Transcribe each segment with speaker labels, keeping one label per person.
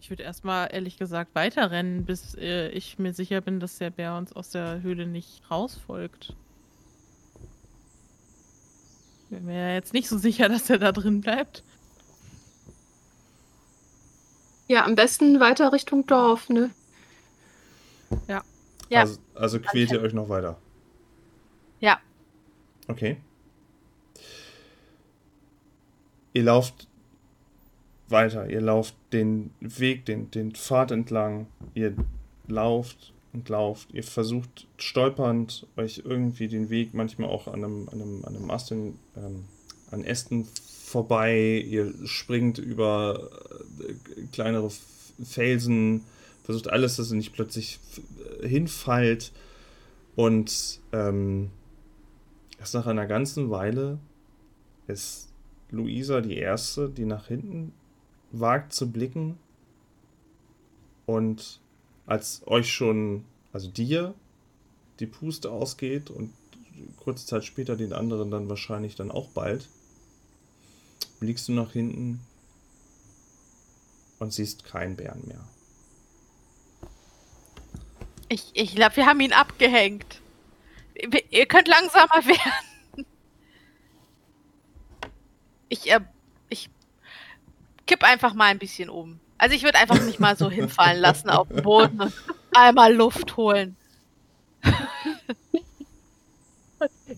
Speaker 1: Ich würde erstmal ehrlich gesagt weiterrennen, bis äh, ich mir sicher bin, dass der Bär uns aus der Höhle nicht rausfolgt. Bin mir ja jetzt nicht so sicher, dass er da drin bleibt.
Speaker 2: Ja, am besten weiter Richtung Dorf, ne?
Speaker 1: Ja.
Speaker 3: Ja.
Speaker 4: Also, also quält ihr euch noch weiter.
Speaker 3: Ja.
Speaker 4: Okay. Ihr lauft weiter. Ihr lauft den Weg, den, den Pfad entlang. Ihr lauft und lauft. Ihr versucht stolpernd euch irgendwie den Weg manchmal auch an einem, an einem, an einem Ast, ähm, an Ästen vorbei. Ihr springt über äh, kleinere Felsen. Versucht alles, dass ihr nicht plötzlich f- hinfallt. Und ähm, erst nach einer ganzen Weile ist Luisa die Erste, die nach hinten wagt zu blicken. Und als euch schon, also dir, die Puste ausgeht und kurze Zeit später den anderen dann wahrscheinlich dann auch bald, blickst du nach hinten und siehst keinen Bären mehr.
Speaker 3: Ich, ich glaube, wir haben ihn abgehängt. Ihr könnt langsamer werden. Ich, äh, einfach mal ein bisschen um. Also ich würde einfach mich mal so hinfallen lassen auf den Boden und einmal Luft holen.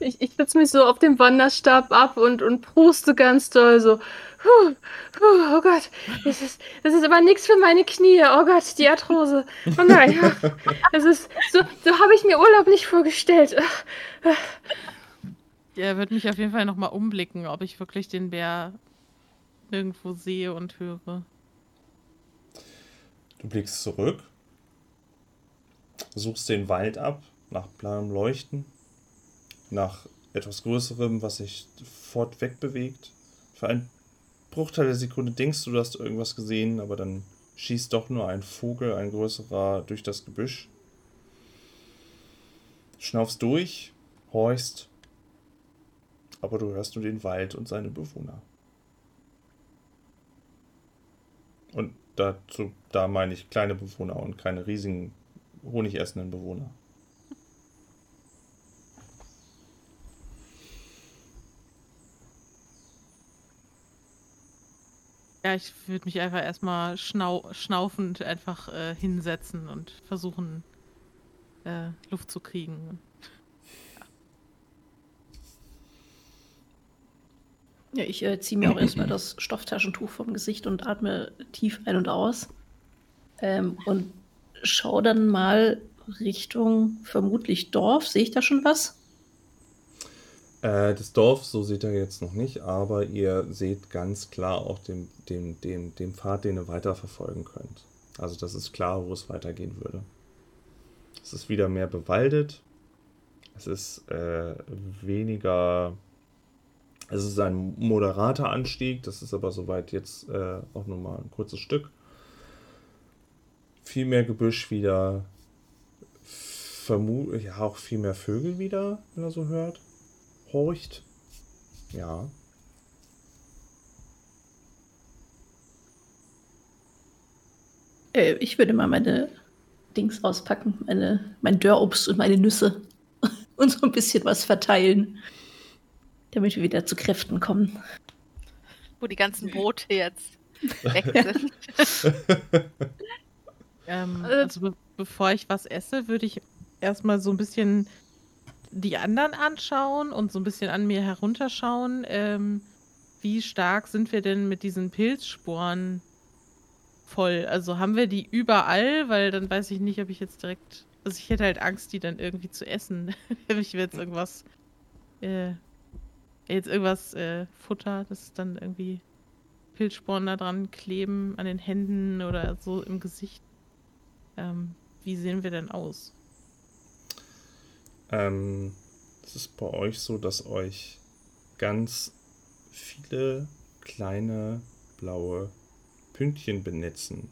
Speaker 2: Ich, ich setze mich so auf dem Wanderstab ab und, und pruste ganz doll so. Puh, puh, oh Gott, das ist, das ist aber nichts für meine Knie. Oh Gott, die Arthrose. Oh nein. Das ist, so, so habe ich mir Urlaub nicht vorgestellt.
Speaker 1: Er wird mich auf jeden Fall nochmal umblicken, ob ich wirklich den Bär irgendwo sehe und höre.
Speaker 4: Du blickst zurück, suchst den Wald ab, nach blauem Leuchten, nach etwas Größerem, was sich fort wegbewegt. Für einen Bruchteil der Sekunde denkst du, du hast irgendwas gesehen, aber dann schießt doch nur ein Vogel, ein größerer, durch das Gebüsch. Schnaufst durch, horchst, aber du hörst nur den Wald und seine Bewohner. Und dazu, da meine ich kleine Bewohner und keine riesigen honigessenden Bewohner.
Speaker 1: Ja, ich würde mich einfach erstmal schnau schnaufend einfach äh, hinsetzen und versuchen, äh, Luft zu kriegen.
Speaker 5: Ja, ich äh, ziehe mir auch erstmal das Stofftaschentuch vom Gesicht und atme tief ein und aus. Ähm, und schaue dann mal Richtung vermutlich Dorf. Sehe ich da schon was?
Speaker 4: Äh, das Dorf, so seht ihr jetzt noch nicht, aber ihr seht ganz klar auch den, den, den, den Pfad, den ihr weiterverfolgen könnt. Also das ist klar, wo es weitergehen würde. Es ist wieder mehr bewaldet. Es ist äh, weniger. Es ist ein moderater Anstieg. Das ist aber soweit jetzt äh, auch nur mal ein kurzes Stück. Viel mehr Gebüsch wieder. Vermu ja, auch viel mehr Vögel wieder, wenn er so hört. Horcht. Ja.
Speaker 5: Äh, ich würde mal meine Dings auspacken, meine, mein Dörrobst und meine Nüsse und so ein bisschen was verteilen, damit wir wieder zu Kräften kommen.
Speaker 3: Wo die ganzen Boote jetzt weg sind.
Speaker 1: Ähm,
Speaker 2: Äh,
Speaker 1: also be bevor ich was esse, würde ich erstmal so ein bisschen die anderen anschauen und so ein bisschen an mir herunterschauen. Ähm, wie stark sind wir denn mit diesen Pilzsporen voll? Also haben wir die überall? Weil dann weiß ich nicht, ob ich jetzt direkt. Also ich hätte halt Angst, die dann irgendwie zu essen. Wenn ich jetzt irgendwas. Äh, jetzt irgendwas äh, Futter, das dann irgendwie Pilzsporen da dran kleben an den Händen oder so im Gesicht. Ähm, wie sehen wir denn aus?
Speaker 4: Ähm, es ist bei euch so, dass euch ganz viele kleine blaue Pünktchen benetzen,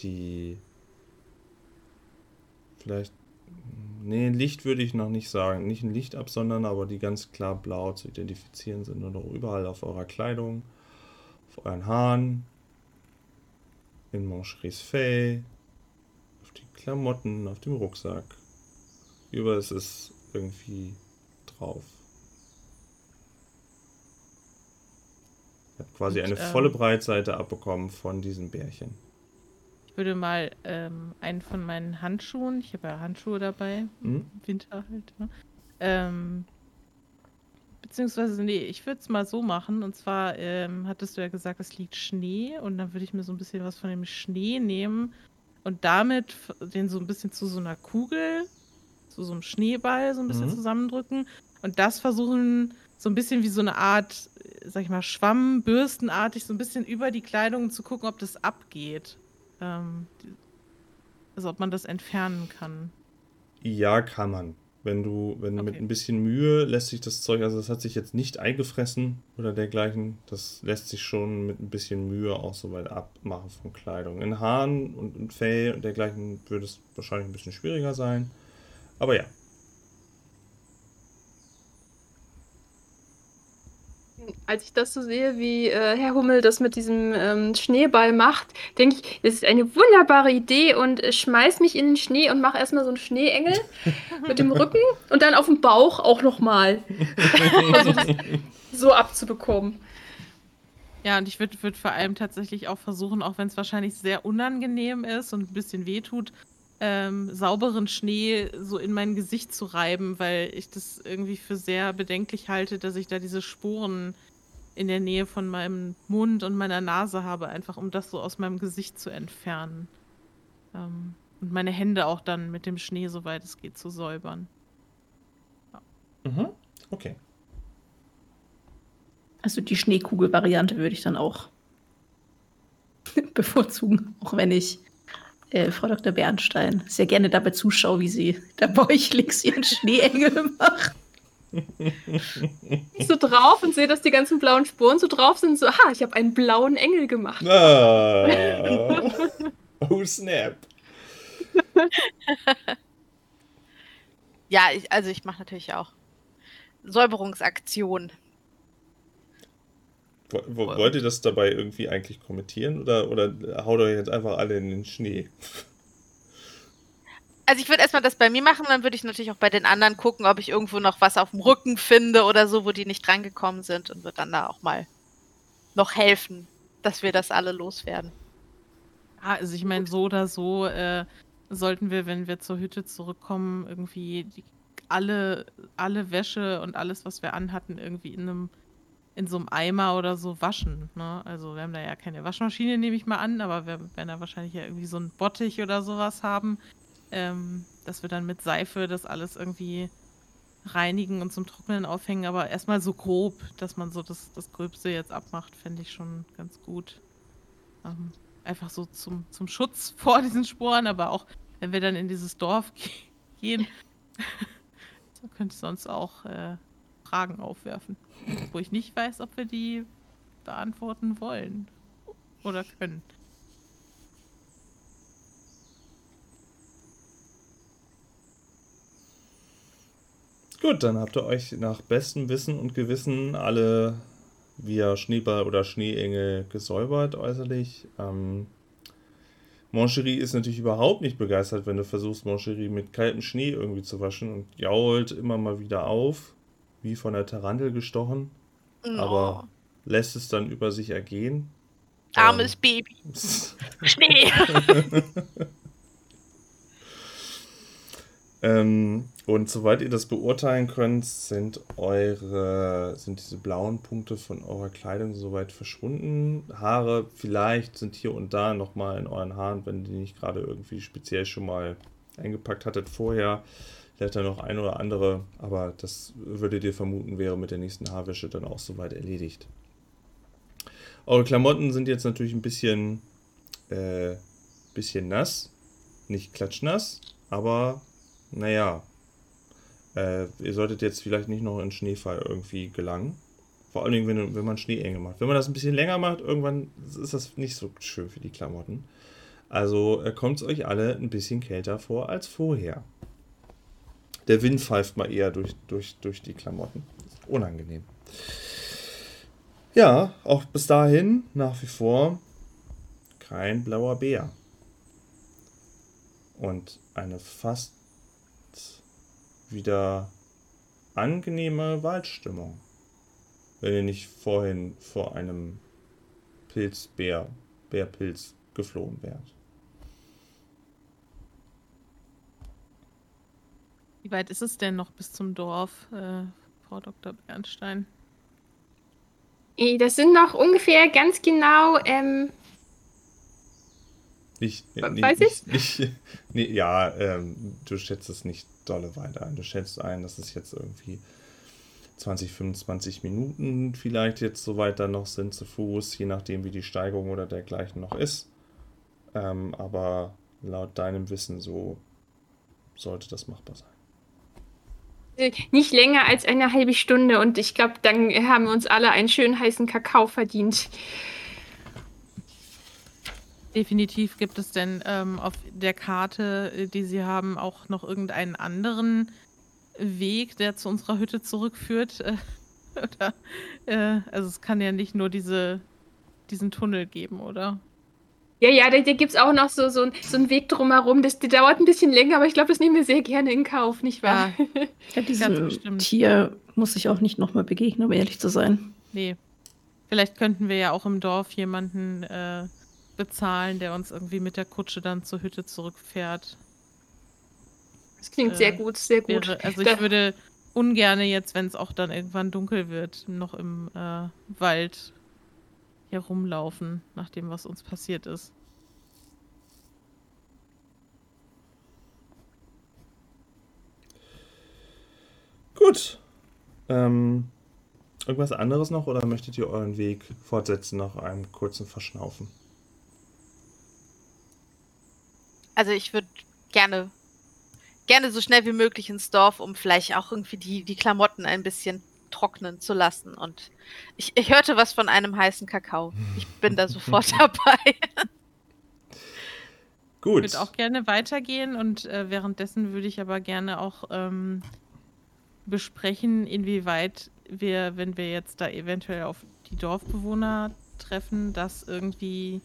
Speaker 4: die vielleicht, nee, Licht würde ich noch nicht sagen, nicht ein Licht absondern, aber die ganz klar blau zu identifizieren sind und auch überall auf eurer Kleidung, auf euren Haaren, in Mancheries Fell, auf die Klamotten, auf dem Rucksack. Überall ist es irgendwie drauf. Ich habe quasi
Speaker 1: Und,
Speaker 4: eine
Speaker 1: ähm,
Speaker 4: volle Breitseite abbekommen von diesen Bärchen.
Speaker 1: Ich würde mal ähm, einen von meinen Handschuhen, ich habe ja Handschuhe dabei,
Speaker 4: Hm?
Speaker 1: im Winter halt, ne? ähm, beziehungsweise, nee, ich würde es mal so machen. Und zwar ähm, hattest du ja gesagt, es liegt Schnee und dann würde ich mir so ein bisschen was von dem Schnee nehmen und damit den so ein bisschen zu so einer Kugel, zu so einem Schneeball so ein bisschen
Speaker 4: Mhm.
Speaker 1: zusammendrücken und das versuchen so ein bisschen wie so eine Art, äh, sag ich mal, Schwamm, bürstenartig, so ein bisschen über die Kleidung zu gucken, ob das abgeht. Ähm, also ob man das entfernen kann.
Speaker 4: Ja, kann man. Wenn du, wenn mit
Speaker 1: Okay.
Speaker 4: ein bisschen Mühe lässt sich das Zeug, also das hat sich jetzt nicht eingefressen oder dergleichen, das lässt sich schon mit ein bisschen Mühe auch soweit abmachen von Kleidung. In Haaren und in Fell und dergleichen würde es wahrscheinlich ein bisschen schwieriger sein. Aber ja,
Speaker 2: Als ich das so sehe, wie äh, Herr Hummel das mit diesem ähm, Schneeball macht, denke ich, das ist eine wunderbare Idee und äh, schmeiß mich in den Schnee und mach erstmal so einen Schneeengel mit dem Rücken und dann auf dem Bauch auch nochmal. so abzubekommen.
Speaker 1: Ja, und ich würde würd vor allem tatsächlich auch versuchen, auch wenn es wahrscheinlich sehr unangenehm ist und ein bisschen wehtut, ähm, sauberen Schnee so in mein Gesicht zu reiben, weil ich das irgendwie für sehr bedenklich halte, dass ich da diese Sporen in der Nähe von meinem Mund und meiner Nase habe, einfach um das so aus meinem Gesicht zu entfernen. Ähm, und meine Hände auch dann mit dem Schnee, soweit es geht, zu säubern.
Speaker 4: mhm. okay.
Speaker 5: Also die Schneekugel-Variante würde ich dann auch bevorzugen, auch wenn ich äh, Frau Dr. Bernstein sehr gerne dabei zuschaue, wie sie da bäuchligs ihren Schneeengel macht.
Speaker 2: Ich so drauf und sehe, dass die ganzen blauen Spuren so drauf sind. So, ha, ich habe einen blauen Engel gemacht.
Speaker 4: Ah. oh, snap.
Speaker 3: Ja, ich, also ich mache natürlich auch Säuberungsaktion.
Speaker 4: Wo- wo- Wollt ihr das dabei irgendwie eigentlich kommentieren oder, oder haut euch jetzt einfach alle in den Schnee?
Speaker 3: Also ich würde erstmal das bei mir machen, dann würde ich natürlich auch bei den anderen gucken, ob ich irgendwo noch was auf dem Rücken finde oder so, wo die nicht drangekommen sind und würde dann da auch mal noch helfen, dass wir das alle loswerden.
Speaker 1: Ah, also ich meine, so oder so äh, sollten wir, wenn wir zur Hütte zurückkommen, irgendwie die, alle, alle Wäsche und alles, was wir anhatten, irgendwie in einem in so einem Eimer oder so waschen. Ne? Also wir haben da ja keine Waschmaschine, nehme ich mal an, aber wir werden da wahrscheinlich ja irgendwie so einen Bottich oder sowas haben, ähm, dass wir dann mit Seife das alles irgendwie reinigen und zum Trocknen aufhängen, aber erstmal so grob, dass man so das, das Gröbste jetzt abmacht, fände ich schon ganz gut. Ähm, einfach so zum, zum Schutz vor diesen Sporen, aber auch wenn wir dann in dieses Dorf ge- gehen, könnte sonst auch äh, Fragen aufwerfen, wo ich nicht weiß, ob wir die beantworten wollen oder können.
Speaker 4: Gut, dann habt ihr euch nach bestem Wissen und Gewissen alle via Schneeball oder Schneeengel gesäubert äußerlich. Ähm, Moncherie ist natürlich überhaupt nicht begeistert, wenn du versuchst, Moncherie mit kaltem Schnee irgendwie zu waschen und jault immer mal wieder auf, wie von der Tarantel gestochen, aber lässt es dann über sich ergehen.
Speaker 3: Armes Baby. Schnee.
Speaker 4: Ähm, und soweit ihr das beurteilen könnt, sind eure, sind diese blauen Punkte von eurer Kleidung soweit verschwunden. Haare vielleicht sind hier und da nochmal in euren Haaren, wenn die nicht gerade irgendwie speziell schon mal eingepackt hattet vorher. Vielleicht dann noch ein oder andere, aber das würdet ihr vermuten, wäre mit der nächsten Haarwäsche dann auch soweit erledigt. Eure Klamotten sind jetzt natürlich ein bisschen, äh, bisschen nass. Nicht klatschnass, aber naja, äh, ihr solltet jetzt vielleicht nicht noch in Schneefall irgendwie gelangen. Vor allen Dingen, wenn, wenn man Schneeenge macht. Wenn man das ein bisschen länger macht, irgendwann ist das nicht so schön für die Klamotten. Also äh, kommt es euch alle ein bisschen kälter vor als vorher. Der Wind pfeift mal eher durch, durch, durch die Klamotten. Unangenehm. Ja, auch bis dahin nach wie vor kein blauer Bär. Und eine fast wieder angenehme Waldstimmung. Wenn ihr nicht vorhin vor einem Pilzbär, Bärpilz geflohen wärt.
Speaker 1: Wie weit ist es denn noch bis zum Dorf, äh, Frau Dr. Bernstein?
Speaker 2: Eh, Das sind noch ungefähr ganz genau ähm,
Speaker 4: Nicht,
Speaker 2: We-
Speaker 4: nee,
Speaker 2: weiß
Speaker 4: nicht, nicht, nee, ja, ähm, du schätzt es nicht dolle weit ein. Du schätzt ein, dass es jetzt irgendwie 20, 25 Minuten vielleicht jetzt so weit dann noch sind zu Fuß, je nachdem wie die Steigung oder dergleichen noch ist. Ähm, aber laut deinem Wissen so sollte das machbar sein.
Speaker 2: Nicht länger als eine halbe Stunde und ich glaube, dann haben wir uns alle einen schönen heißen Kakao verdient.
Speaker 1: Definitiv gibt es denn ähm, auf der Karte, äh, die Sie haben, auch noch irgendeinen anderen Weg, der zu unserer Hütte zurückführt. Äh, oder, äh, also es kann ja nicht nur diese, diesen Tunnel geben, oder?
Speaker 2: Ja, ja, da, da gibt es auch noch so, so, so einen Weg drumherum. Das, der dauert ein bisschen länger, aber ich glaube, das nehmen wir sehr gerne in Kauf, nicht wahr?
Speaker 5: Ja,
Speaker 1: Ganz
Speaker 5: diesem
Speaker 1: bestimmt.
Speaker 5: Tier muss ich auch nicht nochmal begegnen, um ehrlich zu sein.
Speaker 1: Nee. Vielleicht könnten wir ja auch im Dorf jemanden äh, bezahlen, der uns irgendwie mit der Kutsche dann zur Hütte zurückfährt.
Speaker 2: Das klingt
Speaker 1: Äh,
Speaker 2: sehr gut, sehr gut.
Speaker 1: Wäre, also
Speaker 2: Da-
Speaker 1: ich würde ungerne jetzt, wenn es auch dann irgendwann dunkel wird, noch im äh, Wald herumlaufen, nach dem, was uns passiert ist.
Speaker 4: Gut. Ähm, irgendwas anderes noch oder möchtet ihr euren Weg fortsetzen nach einem kurzen Verschnaufen?
Speaker 3: Also ich würde gerne, gerne so schnell wie möglich ins Dorf, um vielleicht auch irgendwie die, die Klamotten ein bisschen trocknen zu lassen. Und ich, ich hörte was von einem heißen Kakao. Ich bin da sofort dabei.
Speaker 1: Ich
Speaker 4: Gut.
Speaker 1: würde auch gerne weitergehen und äh, währenddessen würde ich aber gerne auch ähm, besprechen, inwieweit wir, wenn wir jetzt da eventuell auf die Dorfbewohner treffen, das irgendwie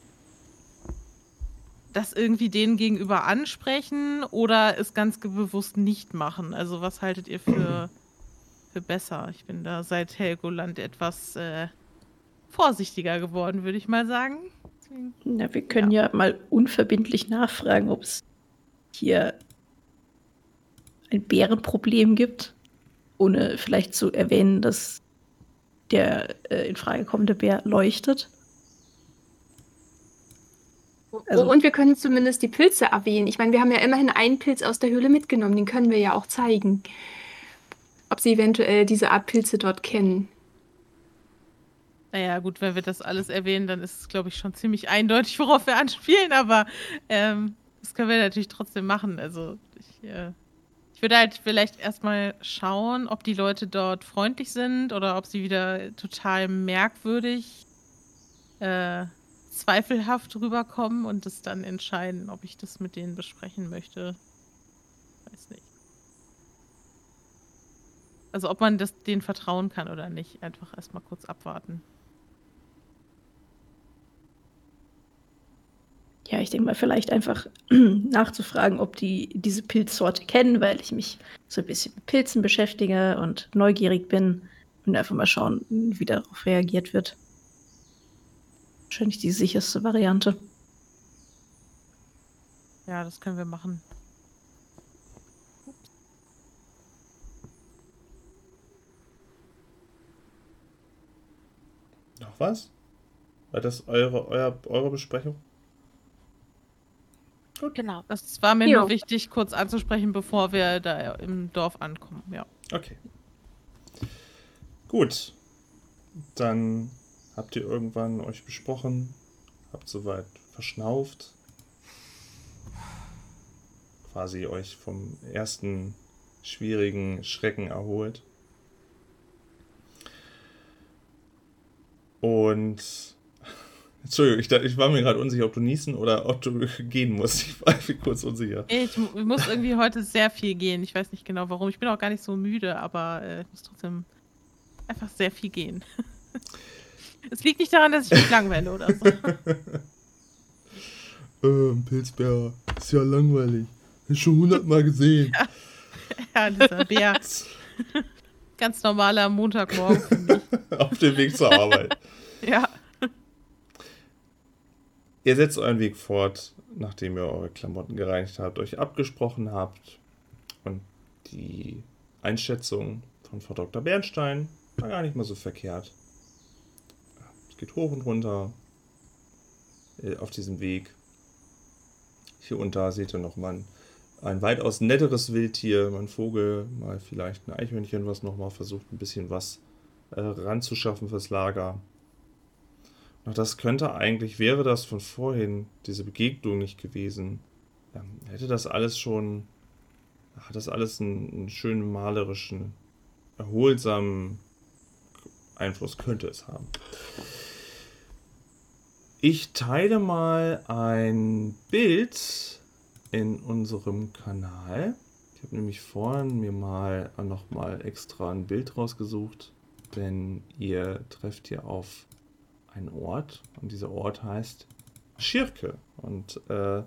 Speaker 1: das irgendwie denen gegenüber ansprechen oder es ganz bewusst nicht machen. Also was haltet ihr für, für besser? Ich bin da seit Helgoland etwas äh, vorsichtiger geworden, würde ich mal sagen.
Speaker 5: Na, wir können ja. mal unverbindlich nachfragen, ob es hier ein Bärenproblem gibt, ohne vielleicht zu erwähnen, dass der äh, in Frage kommende Bär leuchtet. Also-
Speaker 2: und wir können zumindest die Pilze erwähnen. Ich meine, wir haben ja immerhin einen Pilz aus der Höhle mitgenommen, den können wir ja auch zeigen. Ob sie eventuell diese Art Pilze dort kennen.
Speaker 1: Naja, gut, wenn wir das alles erwähnen, dann ist es, glaube ich, schon ziemlich eindeutig, worauf wir anspielen, aber ähm, das können wir natürlich trotzdem machen. Also ich, äh, ich würde halt vielleicht erstmal schauen, ob die Leute dort freundlich sind oder ob sie wieder total merkwürdig, äh, zweifelhaft rüberkommen und das dann entscheiden, ob ich das mit denen besprechen möchte. Weiß nicht. Also ob man das denen vertrauen kann oder nicht. Einfach erstmal kurz abwarten.
Speaker 5: Ja, ich denke mal, vielleicht einfach nachzufragen, ob die diese Pilzsorte kennen, weil ich mich so ein bisschen mit Pilzen beschäftige und neugierig bin und einfach mal schauen, wie darauf reagiert wird. Wahrscheinlich die sicherste Variante.
Speaker 1: Ja, das können wir machen.
Speaker 4: Noch was? War das eure, euer, eure Besprechung?
Speaker 3: Genau.
Speaker 1: Das war mir
Speaker 2: Jo.
Speaker 1: nur wichtig, kurz anzusprechen, bevor wir da im Dorf ankommen. Ja.
Speaker 4: Okay. Gut. Dann habt ihr irgendwann euch besprochen, habt soweit verschnauft, quasi euch vom ersten schwierigen Schrecken erholt. Und Entschuldigung, ich, ich war mir gerade unsicher, ob du niesen oder ob du gehen musst. Ich war mir kurz unsicher.
Speaker 1: Ich mu- muss irgendwie heute sehr viel gehen. Ich weiß nicht genau warum. Ich bin auch gar nicht so müde, aber äh, ich muss trotzdem einfach sehr viel gehen. es liegt nicht daran, dass ich mich langweile oder so.
Speaker 4: Ähm, Pilzbär, ist ja langweilig. Schon hundertmal gesehen.
Speaker 1: Ja, dieser Bär. Ganz normaler Montagmorgen für mich.
Speaker 4: Auf dem Weg zur Arbeit.
Speaker 1: Ja.
Speaker 4: Ihr setzt euren Weg fort, nachdem ihr eure Klamotten gereinigt habt, euch abgesprochen habt und die Einschätzung von Frau Dr. Bernstein war gar nicht mal so verkehrt. Es geht hoch und runter äh, auf diesem Weg. Hier und da seht ihr noch mal ein, weitaus netteres Wildtier, mal ein Vogel, mal vielleicht ein Eichhörnchen, was noch mal versucht, ein bisschen was äh, ranzuschaffen fürs Lager. Doch das könnte eigentlich, wäre das von vorhin, diese Begegnung nicht gewesen, ähm, hätte das alles schon, hat das alles einen, einen schönen malerischen, erholsamen Einfluss könnte es haben. Ich teile mal ein Bild in unserem Kanal. Ich habe nämlich vorhin mir mal nochmal extra ein Bild rausgesucht, denn ihr trefft hier auf einen Ort und dieser Ort heißt Schirke und äh,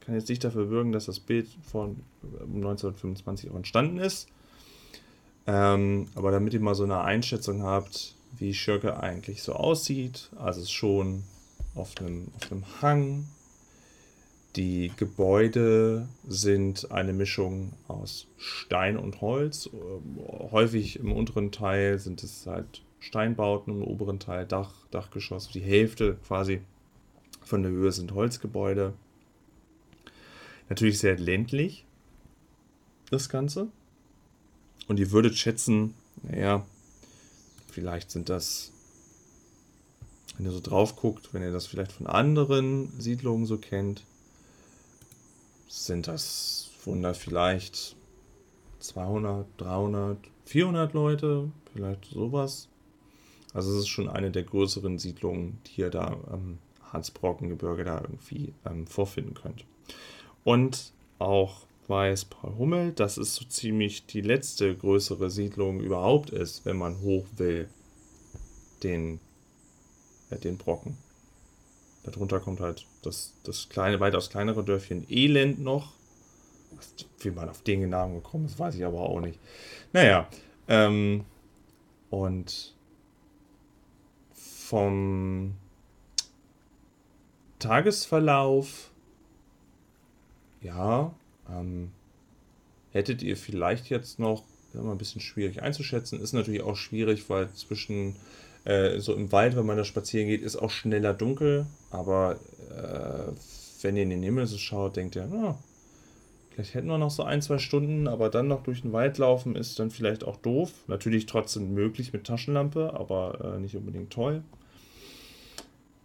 Speaker 4: kann jetzt nicht dafür bürgen, dass das Bild von äh, 1925 auch entstanden ist. Ähm, aber damit ihr mal so eine Einschätzung habt, wie Schirke eigentlich so aussieht, also es ist schon auf einem, auf einem Hang. Die Gebäude sind eine Mischung aus Stein und Holz. Ähm, Häufig im unteren Teil sind es halt Steinbauten, im oberen Teil Dach, Dachgeschoss. Die Hälfte quasi von der Höhe sind Holzgebäude. Natürlich sehr ländlich, das Ganze. Und ihr würdet schätzen, naja, vielleicht sind das, wenn ihr so drauf guckt, wenn ihr das vielleicht von anderen Siedlungen so kennt, sind das Wunder vielleicht 200, 300, 400 Leute, vielleicht sowas. Also es ist schon eine der größeren Siedlungen, die ihr da am Hansbrockengebirge da irgendwie ähm, vorfinden könnt. Und auch weiß Paul Hummel, dass es so ziemlich die letzte größere Siedlung überhaupt ist, wenn man hoch will, den, äh, den Brocken. Darunter kommt halt das, das kleine, weitaus kleinere Dörfchen Elend noch. Wie man auf den Namen gekommen ist, weiß ich aber auch nicht. Naja, ähm, und vom Tagesverlauf, ja, ähm, hättet ihr vielleicht jetzt noch, ist immer ein bisschen schwierig einzuschätzen, ist natürlich auch schwierig, weil zwischen äh, so im Wald, wenn man da spazieren geht, ist auch schneller dunkel, aber äh, wenn ihr in den Himmel so schaut, denkt ihr, na, vielleicht hätten wir noch so ein, zwei Stunden, aber dann noch durch den Wald laufen ist dann vielleicht auch doof. Natürlich trotzdem möglich mit Taschenlampe, aber äh, nicht unbedingt toll.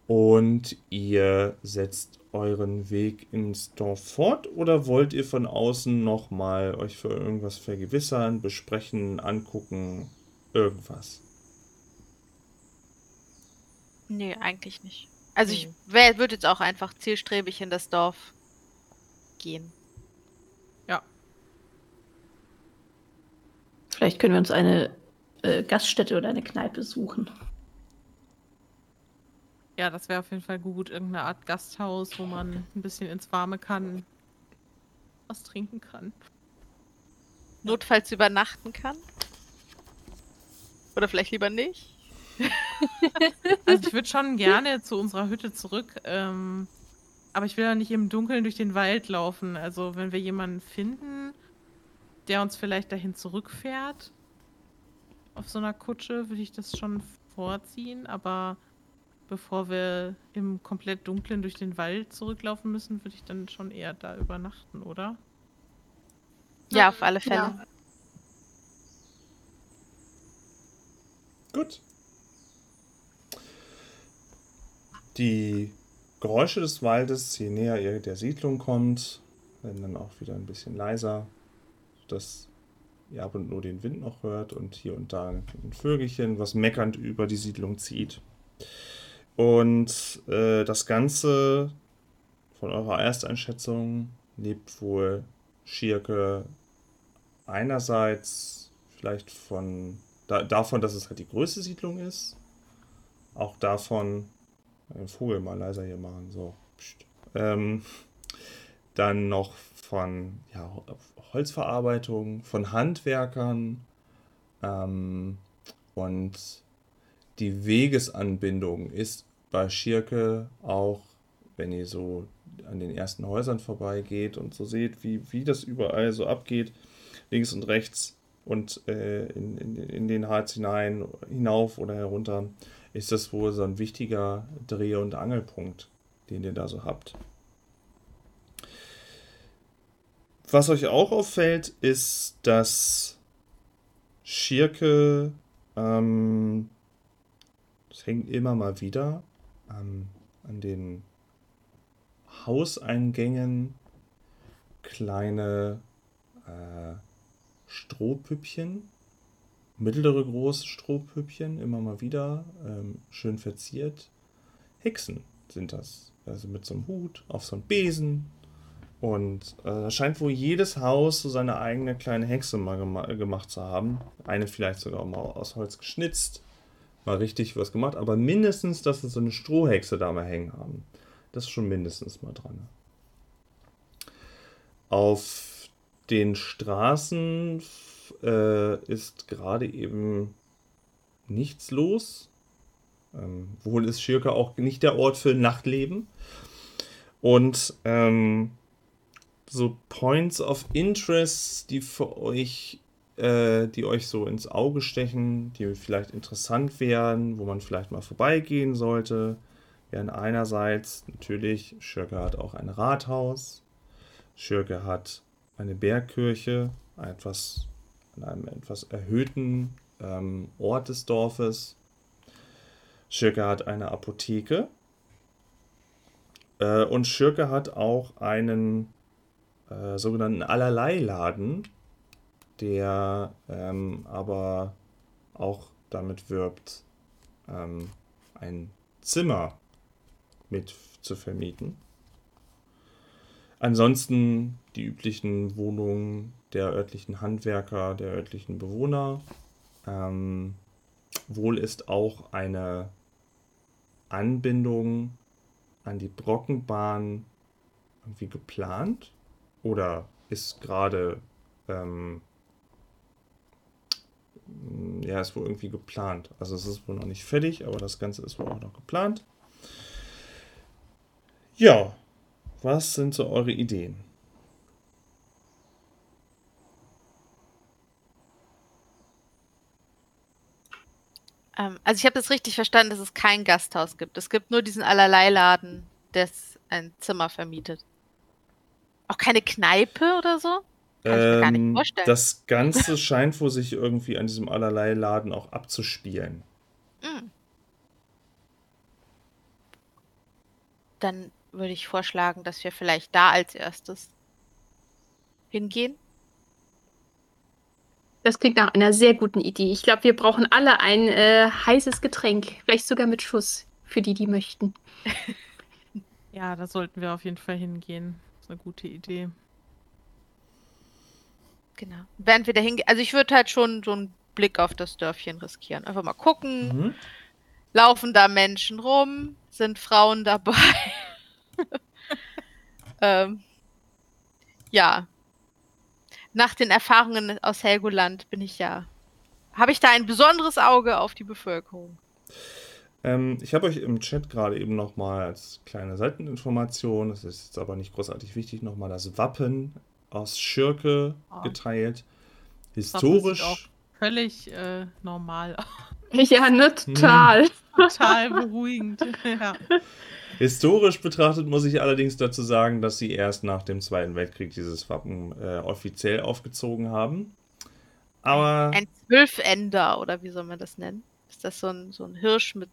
Speaker 4: Und ihr setzt euren Weg ins Dorf fort oder wollt ihr von außen nochmal euch für irgendwas vergewissern, besprechen, angucken, irgendwas?
Speaker 3: Nee, eigentlich nicht. Also ich wär, würde jetzt auch einfach zielstrebig in das Dorf gehen.
Speaker 5: Vielleicht können wir uns eine äh, Gaststätte oder eine Kneipe suchen.
Speaker 1: Ja, das wäre auf jeden Fall gut. Irgendeine Art Gasthaus, wo man ein bisschen ins Warme kann, was trinken kann.
Speaker 3: Notfalls übernachten kann. Oder vielleicht lieber nicht.
Speaker 1: Also ich würde schon gerne zu unserer Hütte zurück, ähm, aber ich will ja nicht im Dunkeln durch den Wald laufen. Also wenn wir jemanden finden, der uns vielleicht dahin zurückfährt, auf so einer Kutsche, würde ich das schon vorziehen, aber bevor wir im komplett dunklen durch den Wald zurücklaufen müssen, würde ich dann schon eher da übernachten, oder?
Speaker 3: Ja, auf alle Fälle.
Speaker 2: Ja.
Speaker 4: Gut. Die Geräusche des Waldes, je näher ihr der Siedlung kommt, werden dann auch wieder ein bisschen leiser, dass ihr ab und nur den Wind noch hört und hier und da ein Vögelchen, was meckernd über die Siedlung zieht. Und äh, das Ganze von eurer Ersteinschätzung lebt wohl Schirke einerseits vielleicht von da, davon, dass es halt die größte Siedlung ist, auch davon, den Vogel mal leiser hier machen, so. Ähm, dann noch von ja, Holzverarbeitung, von Handwerkern ähm, und die Wegesanbindung ist bei Schirke auch, wenn ihr so an den ersten Häusern vorbeigeht und so seht, wie, wie das überall so abgeht, links und rechts und äh, in, in, in den Harz hinein, hinauf oder herunter, ist das wohl so ein wichtiger Dreh- und Angelpunkt, den ihr da so habt. Was euch auch auffällt, ist, dass Schirke, ähm, das hängt immer mal wieder ähm, an den Hauseingängen kleine äh, Strohpüppchen, mittlere große Strohpüppchen, immer mal wieder, ähm, schön verziert. Hexen sind das. Also mit so einem Hut, auf so einem Besen. Und äh, da scheint wohl jedes Haus so seine eigene kleine Hexe mal gema gemacht zu haben. Eine vielleicht sogar mal aus Holz geschnitzt. Mal richtig was gemacht. Aber mindestens, dass sie so eine Strohhexe da mal hängen haben. Das ist schon mindestens mal dran. Auf den Straßen äh, ist gerade eben nichts los. Ähm, wohl ist Schirke auch nicht der Ort für Nachtleben. Und ähm, so Points of Interest, die für euch, äh, die euch so ins Auge stechen, die vielleicht interessant wären, wo man vielleicht mal vorbeigehen sollte, wären einerseits natürlich, Schirke hat auch ein Rathaus, Schirke hat eine Bergkirche, etwas an einem etwas erhöhten ähm, Ort des Dorfes. Schirke hat eine Apotheke. Äh, und Schirke hat auch einen äh, sogenannten Allerlei-Laden, der ähm, aber auch damit wirbt, ähm, ein Zimmer mit zu vermieten. Ansonsten die üblichen Wohnungen der örtlichen Handwerker, der örtlichen Bewohner. Ähm, wohl ist auch eine Anbindung an die Brockenbahn irgendwie geplant oder ist gerade ähm, ja, ist wohl irgendwie geplant. Also es ist wohl noch nicht fertig, aber das Ganze ist wohl auch noch geplant. Ja, was sind so eure Ideen?
Speaker 3: Also ich habe das richtig verstanden, dass es kein Gasthaus gibt. Es gibt nur diesen Allerlei-Laden, der ein Zimmer vermietet. Auch keine Kneipe oder so? Kann ich mir gar nicht
Speaker 4: Ähm,
Speaker 3: vorstellen.
Speaker 4: das Ganze scheint wohl sich irgendwie an diesem allerlei Laden auch abzuspielen.
Speaker 3: Hm. Dann würde ich vorschlagen, dass wir vielleicht da als erstes hingehen.
Speaker 2: Das klingt nach einer sehr guten Idee. Ich glaube, wir brauchen alle ein äh, heißes Getränk. Vielleicht sogar mit Schuss. Für die, die möchten.
Speaker 1: Ja, da sollten wir auf jeden Fall hingehen. Das ist eine gute Idee.
Speaker 3: Genau. Während wir da hingehen, also ich würde halt schon so einen Blick auf das Dörfchen riskieren. Einfach mal gucken,
Speaker 4: Mhm.
Speaker 3: laufen da Menschen rum, sind Frauen dabei. ähm, ja. Nach den Erfahrungen aus Helgoland bin ich ja. Habe ich da ein besonderes Auge auf die Bevölkerung?
Speaker 4: Ähm, ich habe euch im Chat gerade eben nochmal als kleine Seiteninformation, das ist jetzt aber nicht großartig wichtig, nochmal das Wappen aus Schirke
Speaker 1: Ah.
Speaker 4: geteilt.
Speaker 1: Wappen sieht
Speaker 4: Historisch.
Speaker 1: auch Völlig äh, normal. aus.
Speaker 2: Ja, ne, total.
Speaker 1: Total beruhigend. ja.
Speaker 4: Historisch betrachtet muss ich allerdings dazu sagen, dass sie erst nach dem Zweiten Weltkrieg dieses Wappen äh, offiziell aufgezogen haben. Aber
Speaker 3: Ein Zwölfender, oder wie soll man das nennen? Ist das so ein, so ein Hirsch mit.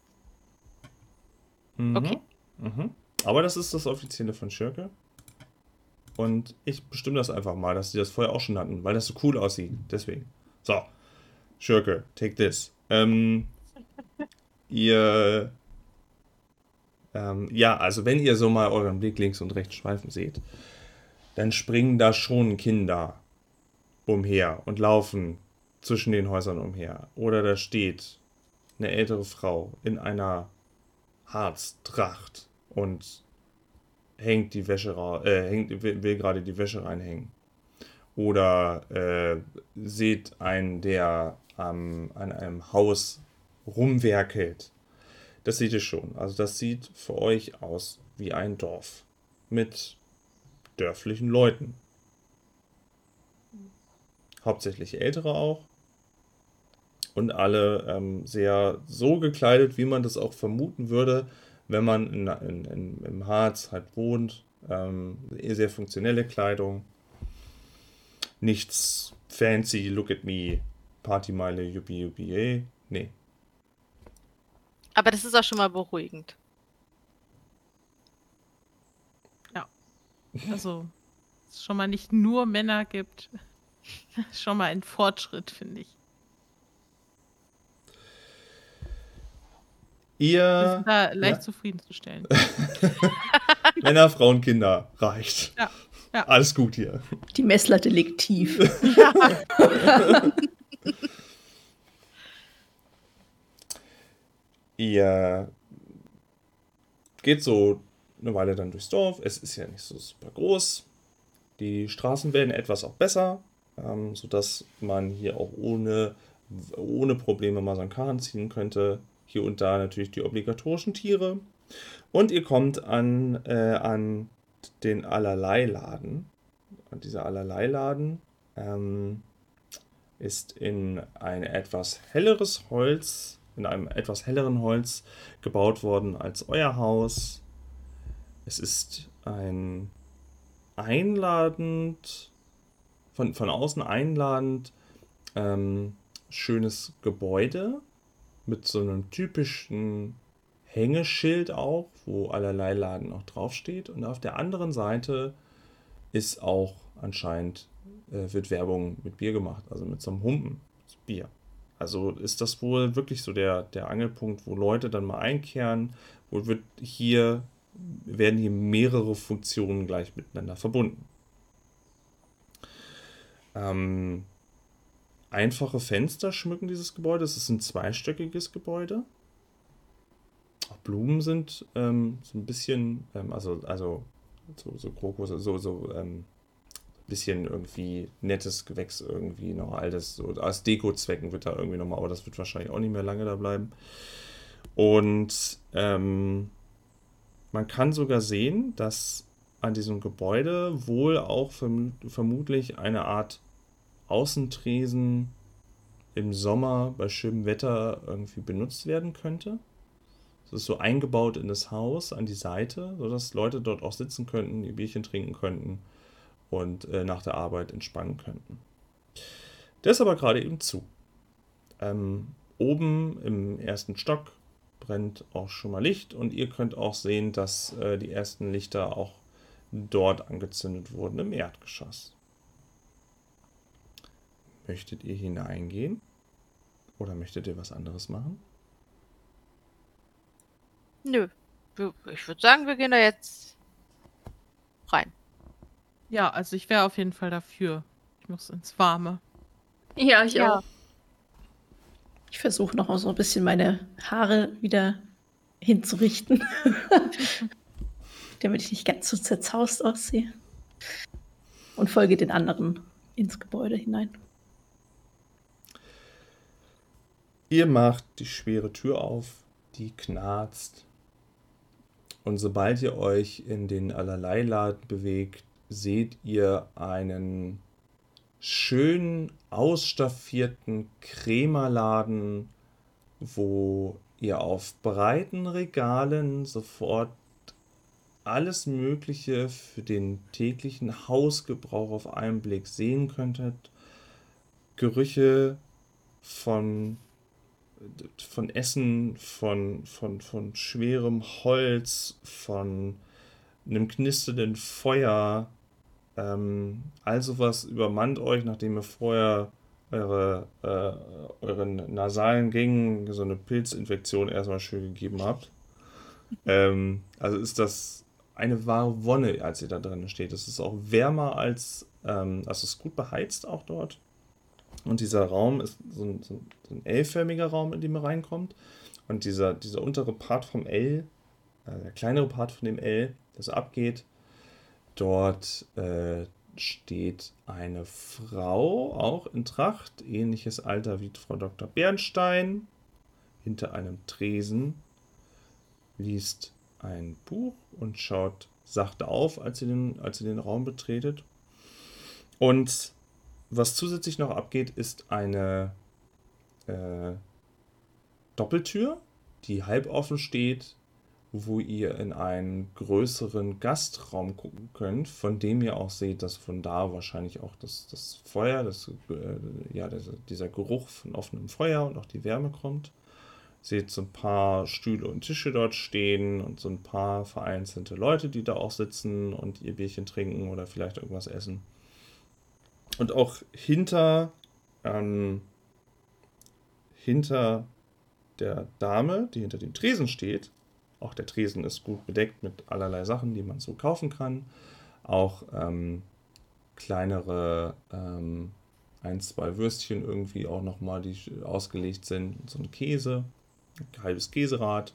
Speaker 4: Mhm.
Speaker 3: Okay.
Speaker 4: Mhm. Aber das ist das offizielle von Schirke. Und ich bestimme das einfach mal, dass sie das vorher auch schon hatten, weil das so cool aussieht. Deswegen. So. Schirke, take this. Ähm, ihr. Ähm, ja, also wenn ihr so mal euren Blick links und rechts schweifen seht, dann springen da schon Kinder umher und laufen zwischen den Häusern umher. Oder da steht eine ältere Frau in einer Harztracht und hängt die Wäsche äh, hängt, will, will gerade die Wäsche reinhängen. Oder äh, seht einen, der am, an einem Haus rumwerkelt. Das seht ihr schon. Also das sieht für euch aus wie ein Dorf mit dörflichen Leuten. Hauptsächlich ältere auch. Und alle ähm, sehr so gekleidet, wie man das auch vermuten würde, wenn man in, in, in, im Harz halt wohnt. Ähm, sehr funktionelle Kleidung. Nichts fancy, look at me, Partymeile, yuppie, yuppie, yay. Nee.
Speaker 3: Aber das ist auch schon mal beruhigend.
Speaker 1: Also, es schon mal nicht nur Männer gibt. schon mal ein Fortschritt, finde ich.
Speaker 4: Ihr
Speaker 1: sind da leicht
Speaker 4: ja.
Speaker 1: zufriedenzustellen.
Speaker 4: Männer, Frauen, Kinder reicht.
Speaker 1: Ja, ja.
Speaker 4: Alles gut hier.
Speaker 5: Die Messlatte liegt tief.
Speaker 4: Ihr geht so eine Weile dann durchs Dorf. Es ist ja nicht so super groß. Die Straßen werden etwas auch besser, ähm, sodass man hier auch ohne, ohne Probleme mal so einen Karren ziehen könnte. Hier und da natürlich die obligatorischen Tiere. Und ihr kommt an, äh, an den Allerlei-Laden. Und dieser Allerlei-Laden ähm, ist in ein etwas helleres Holz, in einem etwas helleren Holz gebaut worden als euer Haus. Es ist ein einladend, von, von außen einladend, ähm, schönes Gebäude mit so einem typischen Hängeschild auch, wo allerlei Laden auch draufsteht. Und auf der anderen Seite ist auch anscheinend, äh, wird Werbung mit Bier gemacht, also mit so einem Humpen Bier. Also ist das wohl wirklich so der, der Angelpunkt, wo Leute dann mal einkehren, wo wird hier, werden hier mehrere Funktionen gleich miteinander verbunden. Ähm, einfache Fenster schmücken dieses Gebäude. Es ist ein zweistöckiges Gebäude. Auch Blumen sind ähm, so ein bisschen, ähm, also, also so, so Krokus, so, so ähm, bisschen irgendwie nettes Gewächs irgendwie noch altes, so als Deko-Zwecken wird da irgendwie nochmal, aber das wird wahrscheinlich auch nicht mehr lange da bleiben. Und ähm, man kann sogar sehen, dass an diesem Gebäude wohl auch verm vermutlich eine Art Außentresen im Sommer bei schönem Wetter irgendwie benutzt werden könnte. Das ist so eingebaut in das Haus an die Seite, sodass Leute dort auch sitzen könnten, ihr Bierchen trinken könnten und äh, nach der Arbeit entspannen könnten. Der ist aber gerade eben zu. Ähm, oben im ersten Stock brennt auch schon mal Licht und ihr könnt auch sehen, dass äh, die ersten Lichter auch dort angezündet wurden im Erdgeschoss. Möchtet ihr hineingehen? Oder möchtet ihr was anderes machen?
Speaker 3: Nö. Ich würde sagen, wir gehen da jetzt rein.
Speaker 1: Ja, also ich wäre auf jeden Fall dafür. Ich muss ins Warme.
Speaker 2: Ja, ich
Speaker 3: Ja.
Speaker 2: auch.
Speaker 5: Ich versuche noch mal so ein bisschen meine Haare wieder hinzurichten, damit ich nicht ganz so zerzaust aussehe. Und folge den anderen ins Gebäude hinein.
Speaker 4: Ihr macht die schwere Tür auf, die knarzt. Und sobald ihr euch in den Allerlei-Laden bewegt, seht ihr einen schön ausstaffierten Krämerladen wo ihr auf breiten Regalen sofort alles Mögliche für den täglichen Hausgebrauch auf einen Blick sehen könntet. Gerüche von, von Essen, von, von, von schwerem Holz, von einem knisternden Feuer. Ähm, all sowas übermannt euch, nachdem ihr vorher eure, äh, euren nasalen Gängen so eine Pilzinfektion erstmal schön gegeben habt. Ähm, also ist das eine wahre Wonne, als ihr da drin steht. Es ist auch wärmer als, ähm, also es ist gut beheizt auch dort. Und dieser Raum ist so ein, so ein L-förmiger Raum, in dem ihr reinkommt. Und dieser, dieser untere Part vom L, äh, der kleinere Part von dem L, so abgeht, dort äh, steht eine Frau, auch in Tracht, ähnliches Alter wie Frau Dr. Bernstein, hinter einem Tresen, liest ein Buch und schaut sachte auf, als sie den, als sie den Raum betretet. Und was zusätzlich noch abgeht, ist eine äh, Doppeltür, die halb offen steht, wo ihr in einen größeren Gastraum gucken könnt, von dem ihr auch seht, dass von da wahrscheinlich auch das, das Feuer, das, äh, ja, das, dieser Geruch von offenem Feuer und auch die Wärme kommt. Seht so ein paar Stühle und Tische dort stehen und so ein paar vereinzelte Leute, die da auch sitzen und ihr Bierchen trinken oder vielleicht irgendwas essen. Und auch hinter, ähm, hinter der Dame, die hinter dem Tresen steht, auch der Tresen ist gut bedeckt mit allerlei Sachen, die man so kaufen kann. Auch ähm, kleinere ähm, ein, zwei Würstchen irgendwie auch nochmal, die ausgelegt sind. So ein Käse, ein halbes Käserad.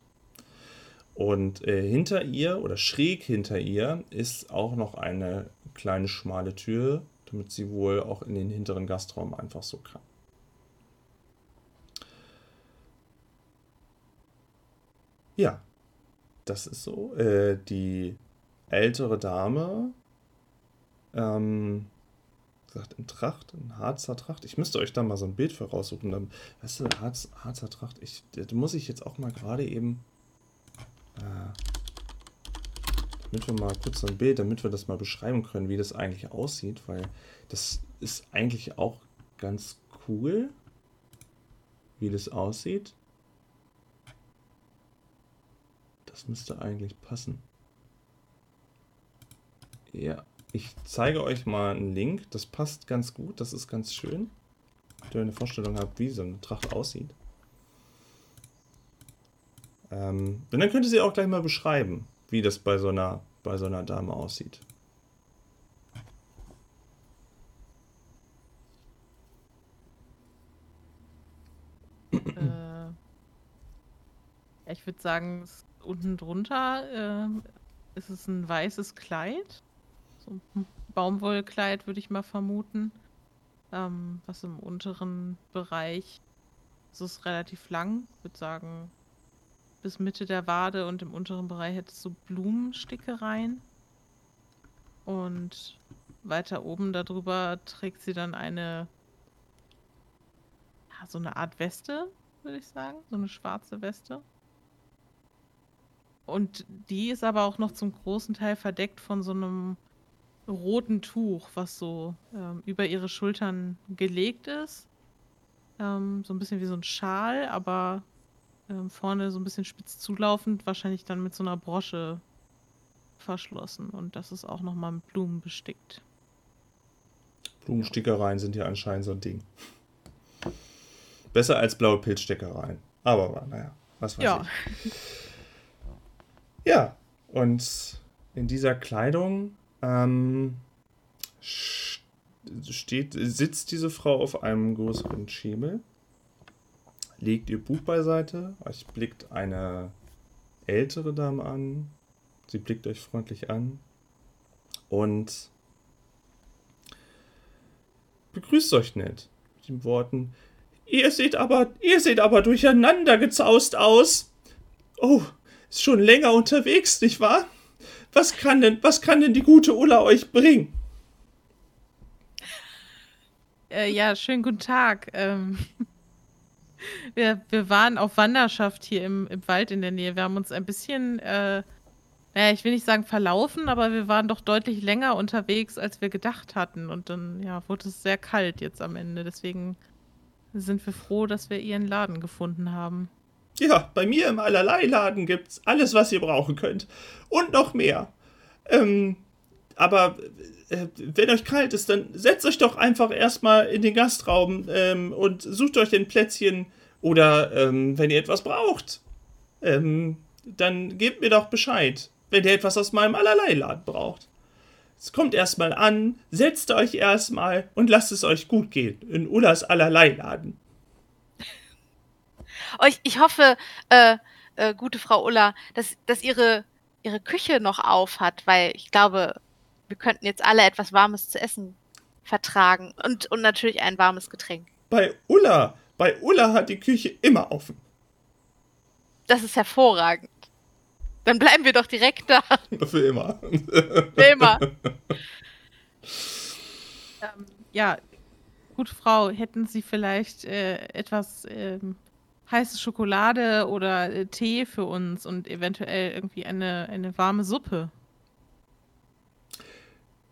Speaker 4: Und äh, hinter ihr oder schräg hinter ihr ist auch noch eine kleine schmale Tür, damit sie wohl auch in den hinteren Gastraum einfach so kann. Ja, das ist so. Äh, die ältere Dame, ähm, gesagt, in Tracht, in Harzer Tracht. Ich müsste euch da mal so ein Bild für raussuchen. Dann, weißt du, Harz, Harzer Tracht, ich, da muss ich jetzt auch mal gerade eben, äh, damit wir mal kurz so ein Bild, damit wir das mal beschreiben können, wie das eigentlich aussieht, weil das ist eigentlich auch ganz cool, wie das aussieht. Das müsste eigentlich passen. Ja, ich zeige euch mal einen Link. Das passt ganz gut. Das ist ganz schön. Damit ihr eine Vorstellung habt, wie so eine Tracht aussieht. Ähm, und dann könnt ihr sie auch gleich mal beschreiben, wie das bei so einer, bei so einer Dame aussieht.
Speaker 1: Äh, ich würde sagen, unten drunter äh, ist es ein weißes Kleid. So ein Baumwollkleid würde ich mal vermuten. Ähm, was im unteren Bereich ist es relativ lang. Würde sagen, bis Mitte der Wade und im unteren Bereich hat es so Blumenstickereien. Und weiter oben darüber trägt sie dann eine, ja, so eine Art Weste, würde ich sagen. So eine schwarze Weste. Und die ist aber auch noch zum großen Teil verdeckt von so einem roten Tuch, was so ähm, über ihre Schultern gelegt ist. Ähm, so ein bisschen wie so ein Schal, aber ähm, vorne so ein bisschen spitz zulaufend, wahrscheinlich dann mit so einer Brosche verschlossen. Und das ist auch nochmal mit Blumen bestickt.
Speaker 4: Blumenstickereien sind ja anscheinend so ein Ding. Besser als blaue Pilzsteckereien. Aber naja, was weiß
Speaker 1: Ja.
Speaker 4: ich. Ja, und in dieser Kleidung ähm, steht, sitzt diese Frau auf einem größeren Schemel, legt ihr Buch beiseite, euch blickt eine ältere Dame an, sie blickt euch freundlich an und begrüßt euch nett mit den Worten, ihr seht aber, ihr seht aber durcheinander gezaust aus. Oh, ist schon länger unterwegs, nicht wahr? Was kann denn, was kann denn die gute Ulla euch bringen?
Speaker 1: Äh, ja, schönen guten Tag. Ähm, wir, wir waren auf Wanderschaft hier im, im Wald in der Nähe. Wir haben uns ein bisschen, äh, naja, ich will nicht sagen verlaufen, aber wir waren doch deutlich länger unterwegs, als wir gedacht hatten. Und dann, ja, wurde es sehr kalt jetzt am Ende. Deswegen sind wir froh, dass wir ihren Laden gefunden haben.
Speaker 4: Ja, bei mir im Allerlei-Laden gibt's alles, was ihr brauchen könnt. Und noch mehr. Ähm, aber äh, wenn euch kalt ist, dann setzt euch doch einfach erstmal in den Gastraum ähm, und sucht euch ein Plätzchen. Oder ähm, wenn ihr etwas braucht, ähm, dann gebt mir doch Bescheid, wenn ihr etwas aus meinem Allerlei-Laden braucht. Es kommt erstmal an, setzt euch erstmal und lasst es euch gut gehen in Ullas Allerlei-Laden.
Speaker 3: Oh, ich, ich hoffe, äh, äh, gute Frau Ulla, dass, dass ihre, ihre Küche noch auf hat, weil ich glaube, wir könnten jetzt alle etwas Warmes zu essen vertragen und, und natürlich ein warmes Getränk.
Speaker 4: Bei Ulla, bei Ulla hat die Küche immer offen.
Speaker 3: Das ist hervorragend. Dann bleiben wir doch direkt da.
Speaker 4: Für immer.
Speaker 3: Für immer.
Speaker 1: Ähm, ja, gute Frau, hätten Sie vielleicht äh, etwas ähm, heiße Schokolade oder äh, Tee für uns und eventuell irgendwie eine, eine warme Suppe?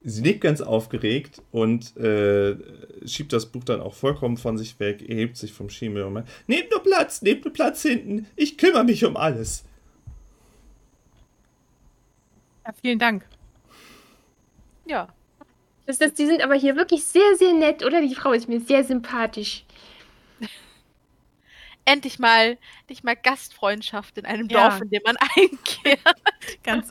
Speaker 4: Sie nickt ganz aufgeregt und äh, schiebt das Buch dann auch vollkommen von sich weg, erhebt sich vom Schimmel und meint, nehmt nur Platz, nehmt nur Platz hinten, ich kümmere mich um alles.
Speaker 1: Ja, vielen Dank.
Speaker 3: Ja.
Speaker 2: Das, das, die sind aber hier wirklich sehr, sehr nett, oder? Die Frau ist mir sehr sympathisch.
Speaker 3: Endlich mal, endlich mal Gastfreundschaft in einem
Speaker 1: Ja.
Speaker 3: Dorf, in dem man einkehrt.
Speaker 1: Ganz,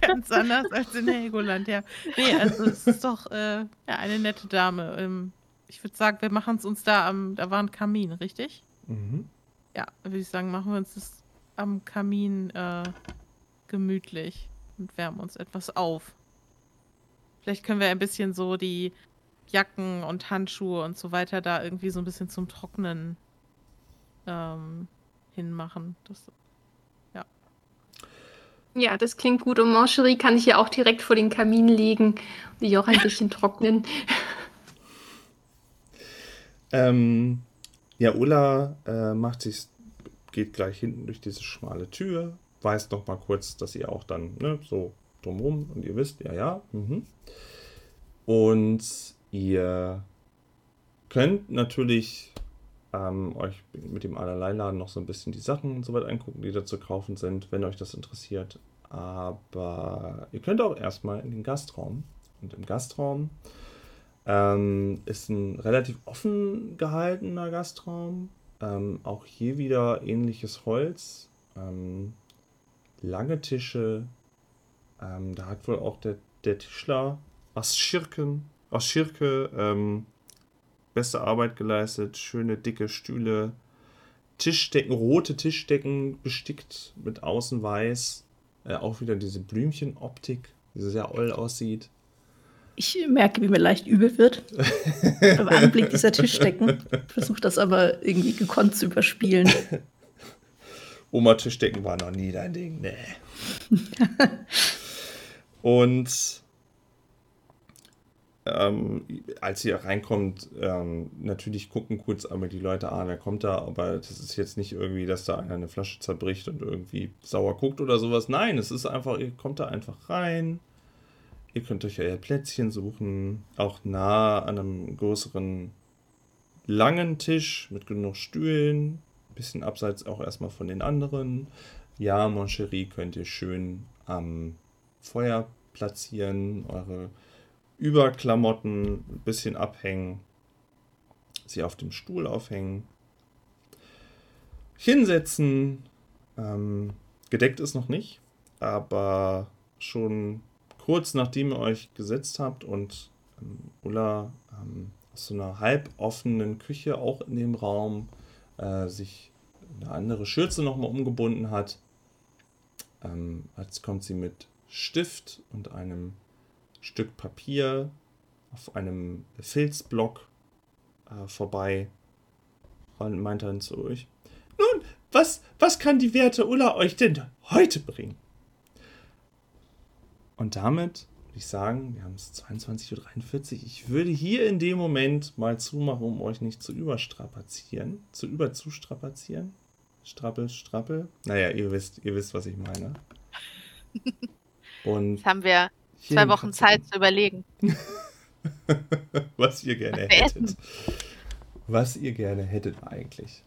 Speaker 1: ganz anders als in Helgoland, ja. Nee, also es ist doch äh, ja, eine nette Dame. Ähm, ich würde sagen, wir machen es uns da am, da war ein Kamin, richtig?
Speaker 4: Mhm.
Speaker 1: Ja, würde ich sagen, machen wir uns das am Kamin äh, gemütlich und wärmen uns etwas auf. Vielleicht können wir ein bisschen so die Jacken und Handschuhe und so weiter da irgendwie so ein bisschen zum Trocknen ähm, hinmachen. Das,
Speaker 2: Ja, das klingt gut. Und Mancherie kann ich ja auch direkt vor den Kamin legen und die auch ein bisschen trocknen.
Speaker 4: Ähm, ja, Ulla äh, macht sich, geht gleich hinten durch diese schmale Tür, weist noch mal kurz, dass ihr auch dann ne, so drumrum und ihr wisst, ja, ja. Mhm. Und ihr könnt natürlich ähm, euch mit dem Allerlei-Laden noch so ein bisschen die Sachen und so weiter angucken, die da zu kaufen sind, wenn euch das interessiert. Aber ihr könnt auch erstmal in den Gastraum. Und im Gastraum ähm, ist ein relativ offen gehaltener Gastraum. Ähm, auch hier wieder ähnliches Holz. Ähm, lange Tische. Ähm, da hat wohl auch der, der Tischler aus Schirken, aus Schirke ähm, beste Arbeit geleistet. Schöne dicke Stühle. Tischdecken, rote Tischdecken bestickt mit außen weiß. Äh, auch wieder diese Blümchenoptik, die sehr oll aussieht.
Speaker 5: Ich merke, wie mir leicht übel wird beim Anblick dieser Tischdecken. Versuche das aber irgendwie gekonnt zu überspielen.
Speaker 4: Oma Tischdecken war noch nie dein Ding, nee. Und ähm, als ihr reinkommt, ähm, natürlich gucken kurz einmal die Leute an, wer kommt da, aber das ist jetzt nicht irgendwie, dass da einer eine Flasche zerbricht und irgendwie sauer guckt oder sowas. Nein, es ist einfach, ihr kommt da einfach rein. Ihr könnt euch euer Plätzchen suchen, auch nah an einem größeren, langen Tisch mit genug Stühlen, ein bisschen abseits auch erstmal von den anderen. Ja, Mon Chéri, könnt ihr schön am Feuer platzieren, eure Überklamotten ein bisschen abhängen, sie auf dem Stuhl aufhängen, hinsetzen. Ähm, gedeckt ist noch nicht, aber schon kurz nachdem ihr euch gesetzt habt und ähm, Ulla ähm, aus so einer halboffenen Küche auch in dem Raum äh, sich eine andere Schürze nochmal umgebunden hat, ähm, jetzt kommt sie mit Stift und einem Stück Papier auf einem Filzblock äh, vorbei und meint dann zu euch: Nun, was, was kann die werte Ulla euch denn heute bringen? Und damit würde ich sagen, wir haben es 22.43 Uhr. Ich würde hier in dem Moment mal zumachen, um euch nicht zu überstrapazieren, zu überzustrapazieren. Strappel, strappel. Naja, ihr wisst, ihr wisst, was ich meine. Und
Speaker 3: das haben wir Zwei Wochen Zeit zu überlegen.
Speaker 4: was ihr gerne
Speaker 3: was
Speaker 4: hättet. Was ihr gerne hättet eigentlich.